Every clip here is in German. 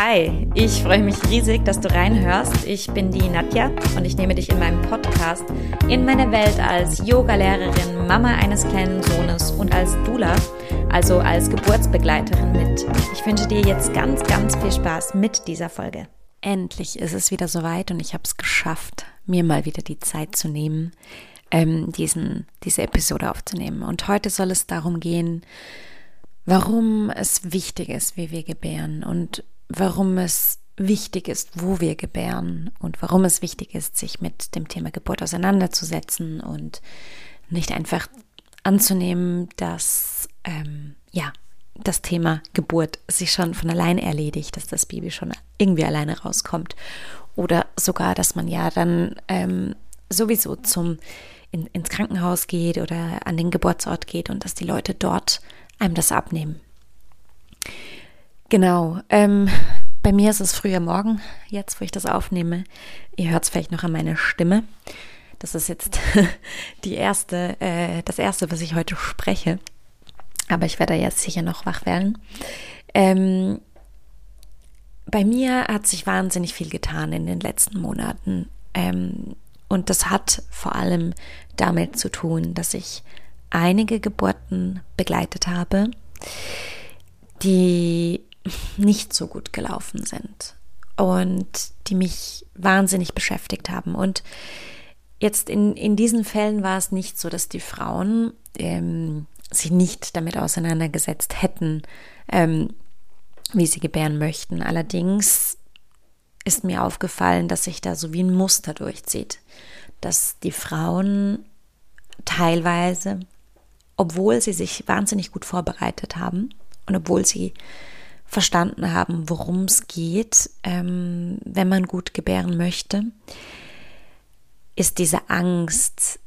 Hi, ich freue mich riesig, dass du reinhörst. Ich bin die Nadja und ich nehme dich in meinem Podcast in meine Welt als Yogalehrerin, Mama eines kleinen Sohnes und als Dula, also als Geburtsbegleiterin mit. Ich wünsche dir jetzt ganz, ganz viel Spaß mit dieser Folge. Endlich ist es wieder soweit und ich habe es geschafft, mir mal wieder die Zeit zu nehmen, ähm, diesen, diese Episode aufzunehmen. Und heute soll es darum gehen, warum es wichtig ist, wie wir gebären und warum es wichtig ist, wo wir gebären und warum es wichtig ist, sich mit dem Thema Geburt auseinanderzusetzen und nicht einfach anzunehmen, dass ähm, ja das Thema Geburt sich schon von allein erledigt, dass das Baby schon irgendwie alleine rauskommt oder sogar, dass man ja dann ähm, sowieso zum in, ins Krankenhaus geht oder an den Geburtsort geht und dass die Leute dort einem das abnehmen. Genau. Ähm, bei mir ist es früher Morgen, jetzt wo ich das aufnehme. Ihr hört es vielleicht noch an meiner Stimme. Das ist jetzt die erste, äh, das erste, was ich heute spreche. Aber ich werde jetzt sicher noch wach werden. Ähm, bei mir hat sich wahnsinnig viel getan in den letzten Monaten. Ähm, und das hat vor allem damit zu tun, dass ich einige Geburten begleitet habe, die nicht so gut gelaufen sind und die mich wahnsinnig beschäftigt haben. Und jetzt in, in diesen Fällen war es nicht so, dass die Frauen ähm, sich nicht damit auseinandergesetzt hätten, ähm, wie sie gebären möchten. Allerdings ist mir aufgefallen, dass sich da so wie ein Muster durchzieht, dass die Frauen teilweise obwohl sie sich wahnsinnig gut vorbereitet haben und obwohl sie verstanden haben, worum es geht, ähm, wenn man gut gebären möchte, ist diese Angst,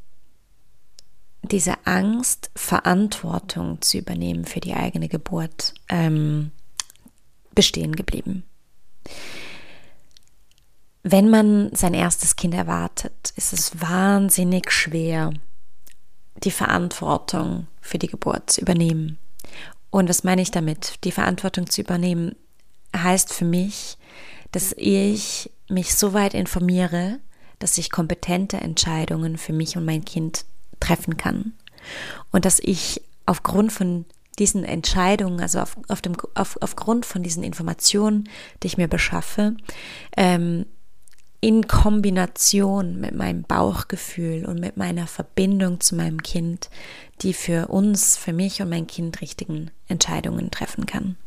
diese Angst, Verantwortung zu übernehmen für die eigene Geburt ähm, bestehen geblieben. Wenn man sein erstes Kind erwartet, ist es wahnsinnig schwer, die Verantwortung für die Geburt zu übernehmen. Und was meine ich damit? Die Verantwortung zu übernehmen heißt für mich, dass ich mich so weit informiere, dass ich kompetente Entscheidungen für mich und mein Kind treffen kann. Und dass ich aufgrund von diesen Entscheidungen, also auf, auf dem, auf, aufgrund von diesen Informationen, die ich mir beschaffe, ähm, in Kombination mit meinem Bauchgefühl und mit meiner Verbindung zu meinem Kind, die für uns, für mich und mein Kind richtigen Entscheidungen treffen kann.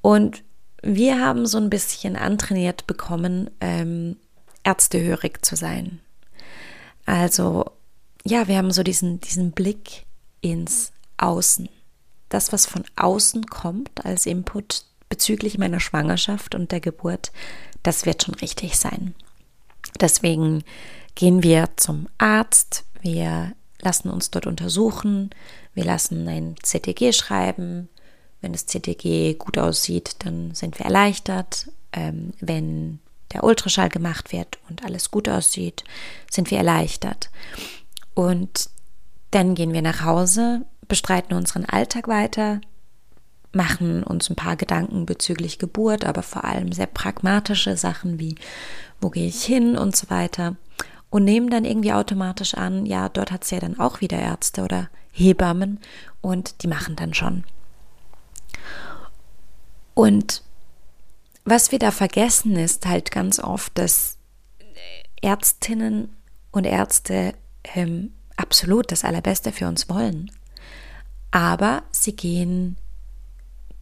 Und wir haben so ein bisschen antrainiert bekommen, ähm, ärztehörig zu sein. Also, ja, wir haben so diesen, diesen Blick ins Außen. Das, was von außen kommt als Input bezüglich meiner Schwangerschaft und der Geburt, das wird schon richtig sein. Deswegen gehen wir zum Arzt, wir lassen uns dort untersuchen, wir lassen ein CTG schreiben. Wenn das CTG gut aussieht, dann sind wir erleichtert. Ähm, wenn der Ultraschall gemacht wird und alles gut aussieht, sind wir erleichtert. Und dann gehen wir nach Hause, bestreiten unseren Alltag weiter, machen uns ein paar Gedanken bezüglich Geburt, aber vor allem sehr pragmatische Sachen wie, wo gehe ich hin und so weiter. Und nehmen dann irgendwie automatisch an, ja, dort hat es ja dann auch wieder Ärzte oder Hebammen und die machen dann schon. Und was wir da vergessen ist halt ganz oft, dass Ärztinnen und Ärzte ähm, absolut das Allerbeste für uns wollen. Aber sie gehen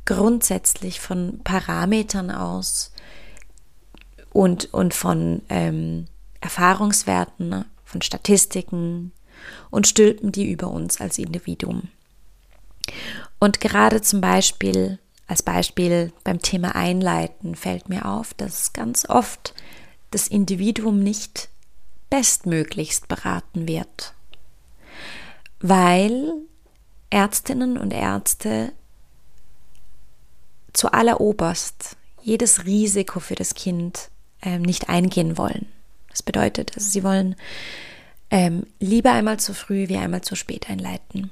grundsätzlich von Parametern aus und, und von ähm, Erfahrungswerten, ne, von Statistiken und stülpen die über uns als Individuum. Und gerade zum Beispiel, als Beispiel beim Thema Einleiten fällt mir auf, dass ganz oft das Individuum nicht bestmöglichst beraten wird, weil Ärztinnen und Ärzte zu alleroberst jedes Risiko für das Kind ähm, nicht eingehen wollen. Das bedeutet, also sie wollen ähm, lieber einmal zu früh wie einmal zu spät einleiten.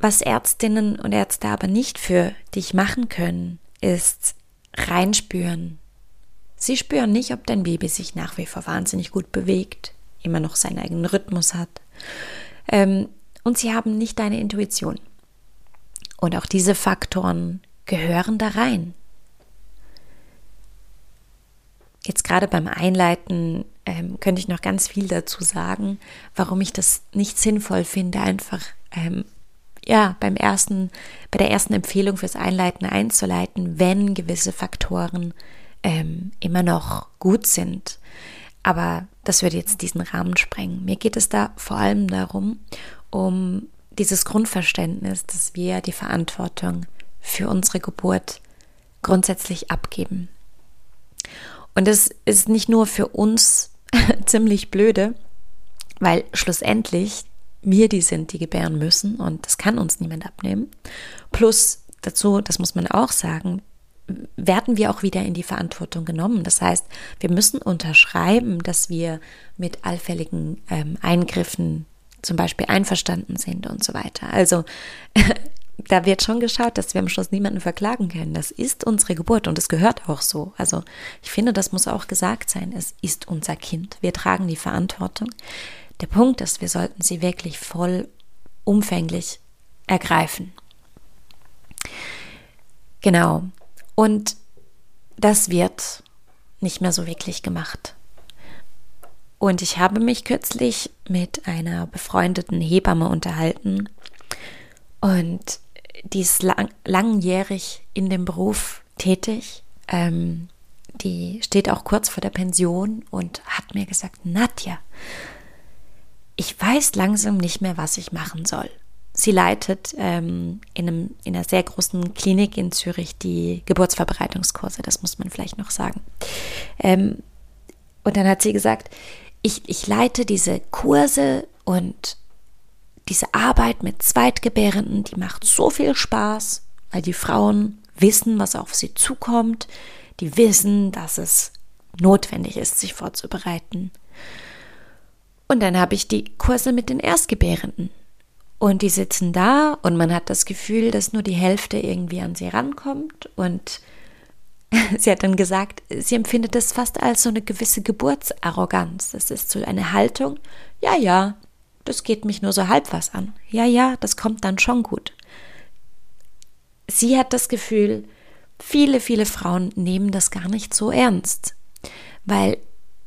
Was Ärztinnen und Ärzte aber nicht für dich machen können, ist reinspüren. Sie spüren nicht, ob dein Baby sich nach wie vor wahnsinnig gut bewegt, immer noch seinen eigenen Rhythmus hat. Ähm, und sie haben nicht deine Intuition. Und auch diese Faktoren gehören da rein. Jetzt gerade beim Einleiten ähm, könnte ich noch ganz viel dazu sagen, warum ich das nicht sinnvoll finde, einfach ähm, ja beim ersten, bei der ersten Empfehlung fürs Einleiten einzuleiten, wenn gewisse Faktoren ähm, immer noch gut sind. Aber das würde jetzt diesen Rahmen sprengen. Mir geht es da vor allem darum, um dieses Grundverständnis, dass wir die Verantwortung für unsere Geburt grundsätzlich abgeben. Und das ist nicht nur für uns ziemlich blöde, weil schlussendlich wir die sind, die gebären müssen und das kann uns niemand abnehmen. Plus dazu, das muss man auch sagen, werden wir auch wieder in die Verantwortung genommen. Das heißt, wir müssen unterschreiben, dass wir mit allfälligen ähm, Eingriffen zum Beispiel einverstanden sind und so weiter. Also da wird schon geschaut, dass wir am Schluss niemanden verklagen können. Das ist unsere Geburt und es gehört auch so. Also ich finde, das muss auch gesagt sein. Es ist unser Kind. Wir tragen die Verantwortung. Der Punkt ist, wir sollten sie wirklich voll umfänglich ergreifen. Genau. Und das wird nicht mehr so wirklich gemacht. Und ich habe mich kürzlich mit einer befreundeten Hebamme unterhalten und die ist lang, langjährig in dem Beruf tätig. Ähm, die steht auch kurz vor der Pension und hat mir gesagt, Nadja, ich weiß langsam nicht mehr, was ich machen soll. Sie leitet ähm, in, einem, in einer sehr großen Klinik in Zürich die Geburtsverbreitungskurse, das muss man vielleicht noch sagen. Ähm, und dann hat sie gesagt, ich, ich leite diese Kurse und diese Arbeit mit Zweitgebärenden, die macht so viel Spaß, weil die Frauen wissen, was auf sie zukommt, die wissen, dass es notwendig ist, sich vorzubereiten. Und dann habe ich die Kurse mit den Erstgebärenden. Und die sitzen da und man hat das Gefühl, dass nur die Hälfte irgendwie an sie rankommt. Und sie hat dann gesagt, sie empfindet das fast als so eine gewisse Geburtsarroganz. Das ist so eine Haltung, ja, ja, das geht mich nur so halb was an. Ja, ja, das kommt dann schon gut. Sie hat das Gefühl, viele, viele Frauen nehmen das gar nicht so ernst, weil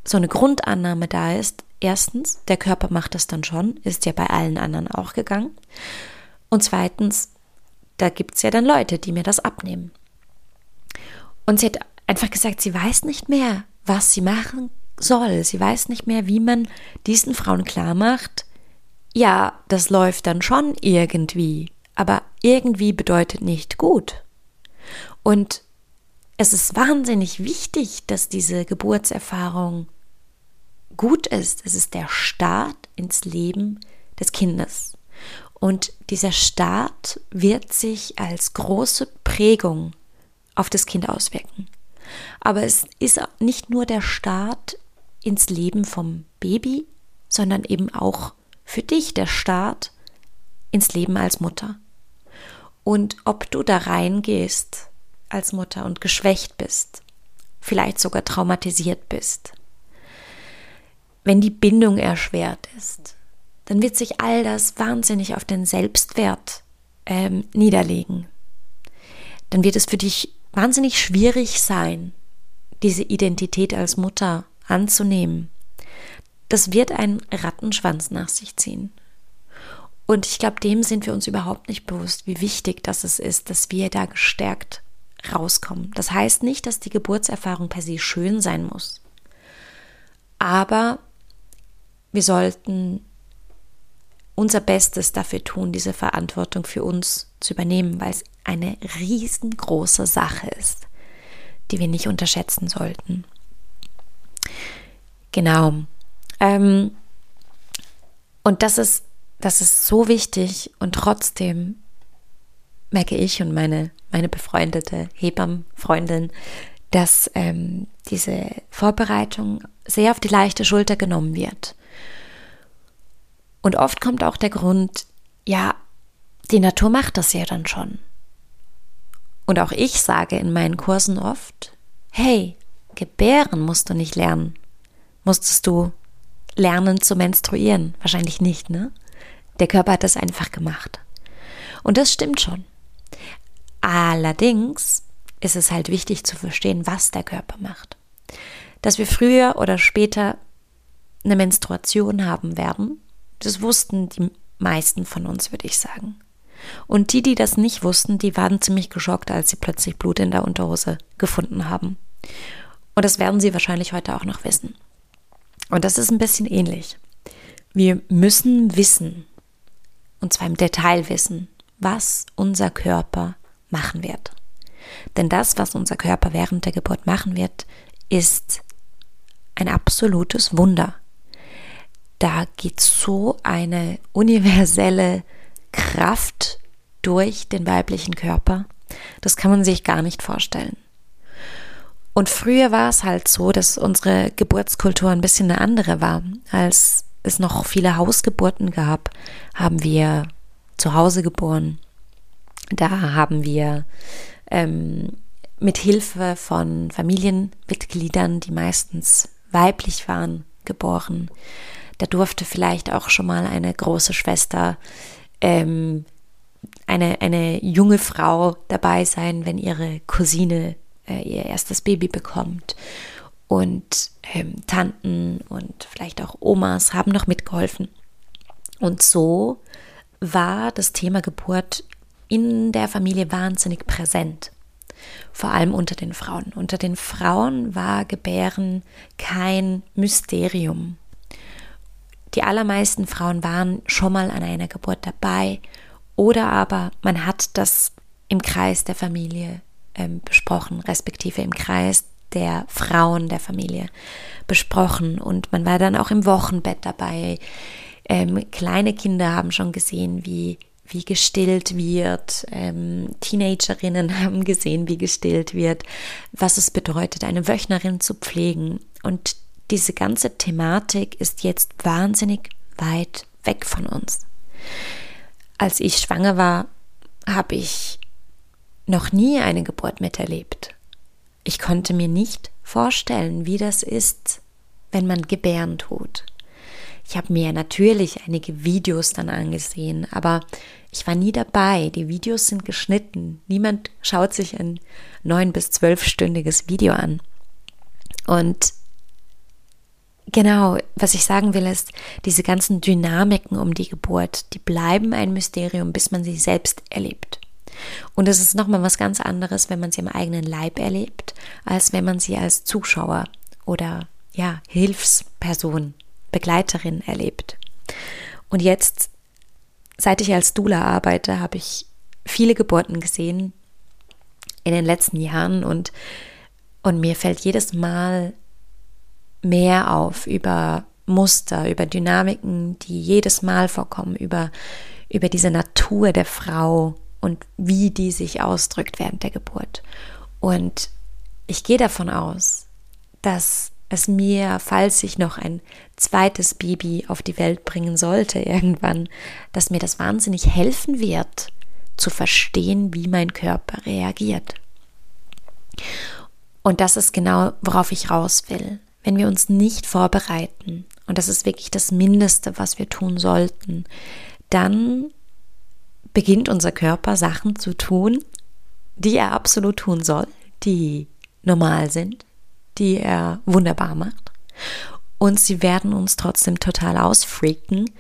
so eine Grundannahme da ist, erstens, der Körper macht das dann schon, ist ja bei allen anderen auch gegangen. Und zweitens, da gibt es ja dann Leute, die mir das abnehmen. Und sie hat einfach gesagt, sie weiß nicht mehr, was sie machen soll. Sie weiß nicht mehr, wie man diesen Frauen klar macht, ja, das läuft dann schon irgendwie, aber irgendwie bedeutet nicht gut. Und es ist wahnsinnig wichtig, dass diese Geburtserfahrung gut ist. Es ist der Start ins Leben des Kindes. Und dieser Start wird sich als große Prägung auf das Kind auswirken. Aber es ist nicht nur der Start ins Leben vom Baby, sondern eben auch für dich der Start ins Leben als Mutter. Und ob du da reingehst als Mutter und geschwächt bist, vielleicht sogar traumatisiert bist, wenn die Bindung erschwert ist, dann wird sich all das wahnsinnig auf den Selbstwert ähm, niederlegen. Dann wird es für dich wahnsinnig schwierig sein, diese Identität als Mutter anzunehmen. Das wird einen Rattenschwanz nach sich ziehen. Und ich glaube, dem sind wir uns überhaupt nicht bewusst, wie wichtig das ist, dass wir da gestärkt rauskommen. Das heißt nicht, dass die Geburtserfahrung per se schön sein muss. Aber wir sollten unser Bestes dafür tun, diese Verantwortung für uns zu übernehmen, weil es eine riesengroße Sache ist, die wir nicht unterschätzen sollten. Genau. Ähm, und das ist, das ist so wichtig und trotzdem merke ich und meine, meine befreundete Hebammenfreundin, dass ähm, diese Vorbereitung sehr auf die leichte Schulter genommen wird. Und oft kommt auch der Grund, ja, die Natur macht das ja dann schon. Und auch ich sage in meinen Kursen oft, hey, gebären musst du nicht lernen. Musstest du lernen zu menstruieren? Wahrscheinlich nicht, ne? Der Körper hat das einfach gemacht. Und das stimmt schon. Allerdings ist es halt wichtig zu verstehen, was der Körper macht. Dass wir früher oder später eine Menstruation haben werden, das wussten die meisten von uns, würde ich sagen. Und die, die das nicht wussten, die waren ziemlich geschockt, als sie plötzlich Blut in der Unterhose gefunden haben. Und das werden sie wahrscheinlich heute auch noch wissen. Und das ist ein bisschen ähnlich. Wir müssen wissen, und zwar im Detail wissen, was unser Körper machen wird. Denn das, was unser Körper während der Geburt machen wird, ist ein absolutes Wunder. Da geht so eine universelle Kraft durch den weiblichen Körper. Das kann man sich gar nicht vorstellen. Und früher war es halt so, dass unsere Geburtskultur ein bisschen eine andere war. Als es noch viele Hausgeburten gab, haben wir zu Hause geboren. Da haben wir ähm, mit Hilfe von Familienmitgliedern, die meistens weiblich waren, geboren. Da durfte vielleicht auch schon mal eine große Schwester, ähm, eine, eine junge Frau dabei sein, wenn ihre Cousine äh, ihr erstes Baby bekommt. Und ähm, Tanten und vielleicht auch Omas haben noch mitgeholfen. Und so war das Thema Geburt in der Familie wahnsinnig präsent. Vor allem unter den Frauen. Unter den Frauen war Gebären kein Mysterium. Die allermeisten Frauen waren schon mal an einer Geburt dabei oder aber man hat das im Kreis der Familie ähm, besprochen, respektive im Kreis der Frauen der Familie besprochen und man war dann auch im Wochenbett dabei. Ähm, kleine Kinder haben schon gesehen, wie wie gestillt wird. Ähm, Teenagerinnen haben gesehen, wie gestillt wird, was es bedeutet, eine Wöchnerin zu pflegen. Und diese ganze Thematik ist jetzt wahnsinnig weit weg von uns. Als ich schwanger war, habe ich noch nie eine Geburt miterlebt. Ich konnte mir nicht vorstellen, wie das ist, wenn man gebären tut. Ich habe mir natürlich einige Videos dann angesehen, aber ich war nie dabei. Die Videos sind geschnitten. Niemand schaut sich ein neun bis zwölfstündiges Video an. Und genau, was ich sagen will, ist, diese ganzen Dynamiken um die Geburt, die bleiben ein Mysterium, bis man sie selbst erlebt. Und es ist nochmal was ganz anderes, wenn man sie im eigenen Leib erlebt, als wenn man sie als Zuschauer oder ja, Hilfsperson, Begleiterin erlebt. Und jetzt, seit ich als Dula arbeite, habe ich viele Geburten gesehen in den letzten Jahren und, und mir fällt jedes Mal mehr auf über Muster, über Dynamiken, die jedes Mal vorkommen, über, über diese Natur der Frau, und wie die sich ausdrückt während der Geburt. Und ich gehe davon aus, dass es mir, falls ich noch ein zweites Baby auf die Welt bringen sollte irgendwann, dass mir das wahnsinnig helfen wird, zu verstehen, wie mein Körper reagiert. Und das ist genau, worauf ich raus will. Wenn wir uns nicht vorbereiten, und das ist wirklich das Mindeste, was wir tun sollten, dann beginnt unser Körper Sachen zu tun, die er absolut tun soll, die normal sind, die er wunderbar macht. Und sie werden uns trotzdem total ausfreaken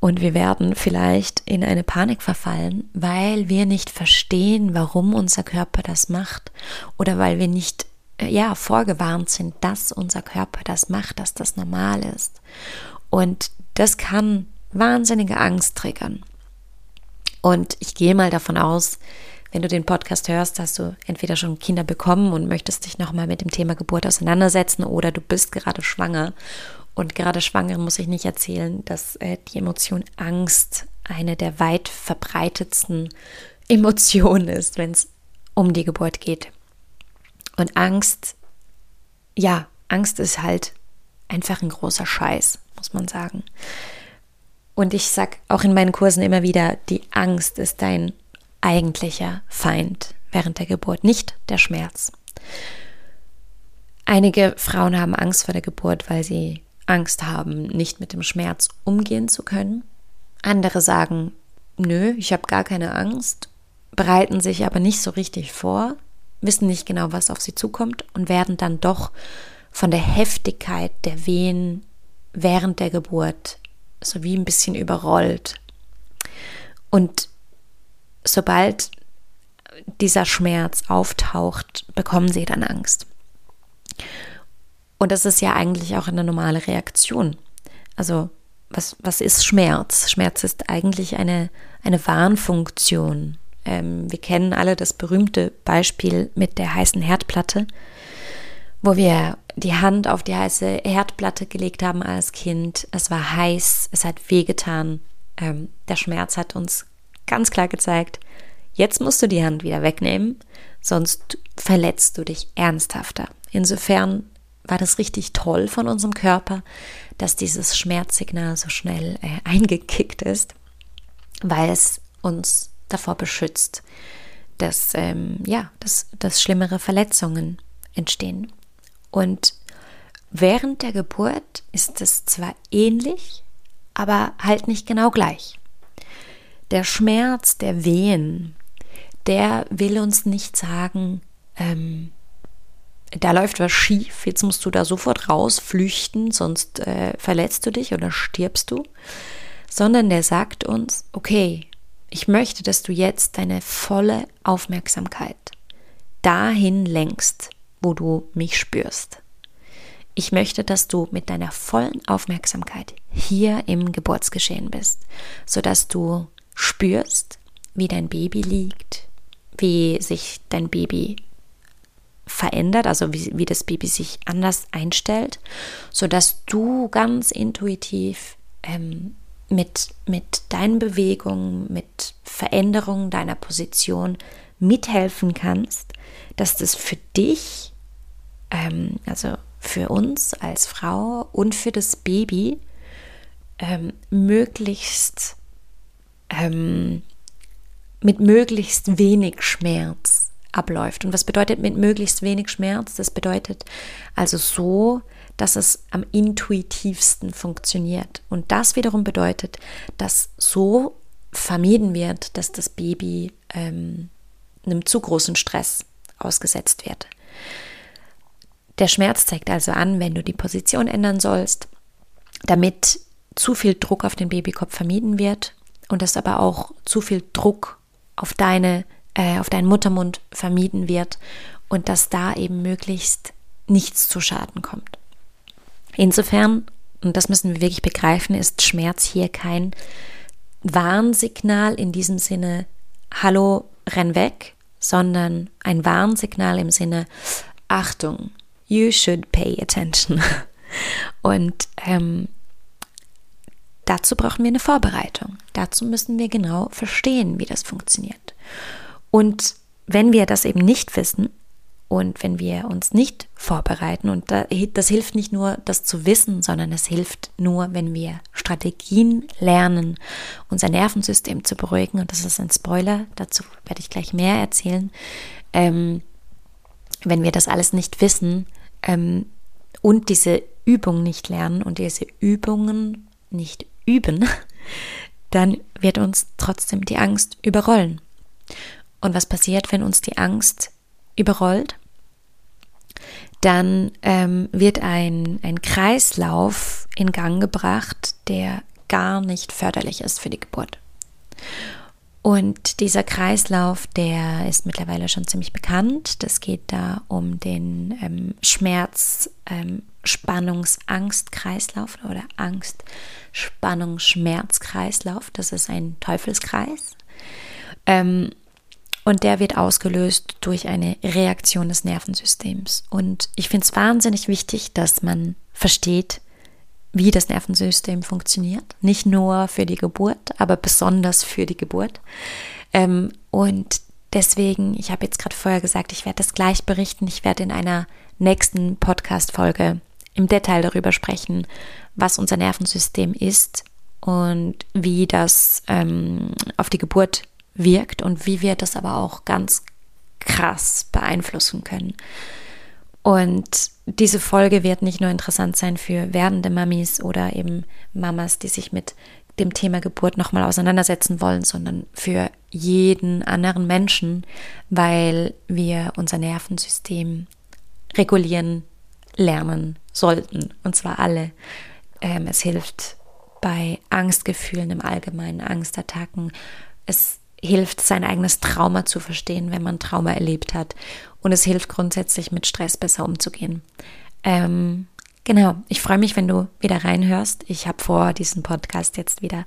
und wir werden vielleicht in eine Panik verfallen, weil wir nicht verstehen, warum unser Körper das macht oder weil wir nicht äh, ja vorgewarnt sind, dass unser Körper das macht, dass das normal ist. Und das kann wahnsinnige Angst triggern. Und ich gehe mal davon aus, wenn du den Podcast hörst, hast du entweder schon Kinder bekommen und möchtest dich nochmal mit dem Thema Geburt auseinandersetzen oder du bist gerade schwanger. Und gerade schwanger muss ich nicht erzählen, dass äh, die Emotion Angst eine der weit verbreitetsten Emotionen ist, wenn es um die Geburt geht. Und Angst, ja, Angst ist halt einfach ein großer Scheiß, muss man sagen. Und ich sag auch in meinen Kursen immer wieder, die Angst ist dein eigentlicher Feind. während der Geburt, nicht der Schmerz. Einige Frauen haben Angst vor der Geburt, weil sie Angst haben, nicht mit dem Schmerz umgehen zu können. Andere sagen, nö, ich habe gar keine Angst, bereiten sich aber nicht so richtig vor, wissen nicht genau, was auf sie zukommt und werden dann doch von der Heftigkeit der Wehen während der Geburt so wie ein bisschen überrollt. Und sobald dieser Schmerz auftaucht, bekommen sie dann Angst. Und das ist ja eigentlich auch eine normale Reaktion. Also was, was ist Schmerz? Schmerz ist eigentlich eine, eine Warnfunktion. Ähm, wir kennen alle das berühmte Beispiel mit der heißen Herdplatte, wo wir die Hand auf die heiße Herdplatte gelegt haben als Kind. Es war heiß, es hat wehgetan. Ähm, der Schmerz hat uns ganz klar gezeigt, jetzt musst du die Hand wieder wegnehmen, sonst verletzt du dich ernsthafter. Insofern war das richtig toll von unserem Körper, dass dieses Schmerzsignal so schnell äh, eingekickt ist, weil es uns davor beschützt, dass, ähm, ja, dass, dass schlimmere Verletzungen entstehen. Und während der Geburt ist es zwar ähnlich, aber halt nicht genau gleich. Der Schmerz der Wehen, der will uns nicht sagen, ähm, da läuft was schief, jetzt musst du da sofort raus flüchten, sonst äh, verletzt du dich oder stirbst du, sondern der sagt uns, okay, ich möchte, dass du jetzt deine volle Aufmerksamkeit dahin lenkst, wo du mich spürst. Ich möchte, dass du mit deiner vollen Aufmerksamkeit hier im Geburtsgeschehen bist, sodass du spürst, wie dein Baby liegt, wie sich dein Baby verändert, also wie, wie das Baby sich anders einstellt, sodass du ganz intuitiv ähm, mit, mit deinen Bewegungen, mit Veränderungen deiner Position mithelfen kannst, dass das für dich, ähm, also für uns als Frau und für das Baby ähm, möglichst ähm, mit möglichst wenig Schmerz abläuft. Und was bedeutet mit möglichst wenig Schmerz? Das bedeutet also so, dass es am intuitivsten funktioniert. Und das wiederum bedeutet, dass so vermieden wird, dass das Baby ähm, einem zu großen Stress ausgesetzt wird. Der Schmerz zeigt also an, wenn du die Position ändern sollst, damit zu viel Druck auf den Babykopf vermieden wird und dass aber auch zu viel Druck auf deine äh, auf deinen Muttermund vermieden wird und dass da eben möglichst nichts zu Schaden kommt. Insofern, und das müssen wir wirklich begreifen, ist Schmerz hier kein Warnsignal in diesem Sinne, hallo, renn weg, sondern ein Warnsignal im Sinne, Achtung, you should pay attention. Und ähm, dazu brauchen wir eine Vorbereitung. Dazu müssen wir genau verstehen, wie das funktioniert. Und wenn wir das eben nicht wissen und wenn wir uns nicht vorbereiten, und das hilft nicht nur, das zu wissen, sondern es hilft nur, wenn wir Strategien lernen, unser Nervensystem zu beruhigen. Und das ist ein Spoiler, dazu werde ich gleich mehr erzählen. Ähm, wenn wir das alles nicht wissen ähm, und diese Übung nicht lernen und diese Übungen nicht üben, dann wird uns trotzdem die Angst überrollen. Und was passiert, wenn uns die Angst überrollt? Dann ähm, wird ein, ein Kreislauf in Gang gebracht, der gar nicht förderlich ist für die Geburt. Und dieser Kreislauf, der ist mittlerweile schon ziemlich bekannt. Das geht da um den ähm, Schmerz, ähm, Spannungs, oder Angst, Spannung, Schmerzkreislauf. Das ist ein Teufelskreis. Ähm, und der wird ausgelöst durch eine Reaktion des Nervensystems. Und ich finde es wahnsinnig wichtig, dass man versteht, wie das Nervensystem funktioniert. Nicht nur für die Geburt, aber besonders für die Geburt. Ähm, und deswegen, ich habe jetzt gerade vorher gesagt, ich werde das gleich berichten. Ich werde in einer nächsten Podcast-Folge im Detail darüber sprechen, was unser Nervensystem ist und wie das ähm, auf die Geburt wirkt und wie wir das aber auch ganz krass beeinflussen können. Und diese Folge wird nicht nur interessant sein für werdende Mamis oder eben Mamas, die sich mit dem Thema Geburt nochmal auseinandersetzen wollen, sondern für jeden anderen Menschen, weil wir unser Nervensystem regulieren lernen sollten. Und zwar alle. Ähm, es hilft bei Angstgefühlen im Allgemeinen, Angstattacken. Es hilft, sein eigenes Trauma zu verstehen, wenn man Trauma erlebt hat. Und es hilft grundsätzlich, mit Stress besser umzugehen. Ähm, genau, ich freue mich, wenn du wieder reinhörst. Ich habe vor, diesen Podcast jetzt wieder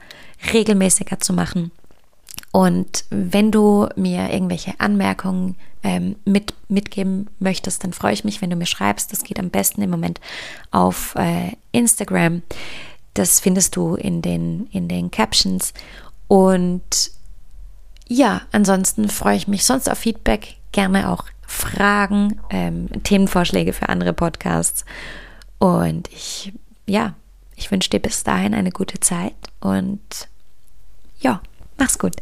regelmäßiger zu machen. Und wenn du mir irgendwelche Anmerkungen ähm, mit, mitgeben möchtest, dann freue ich mich, wenn du mir schreibst. Das geht am besten im Moment auf äh, Instagram. Das findest du in den, in den Captions. Und ja, ansonsten freue ich mich sonst auf Feedback, gerne auch Fragen, ähm, Themenvorschläge für andere Podcasts. Und ich, ja, ich wünsche dir bis dahin eine gute Zeit und ja, mach's gut.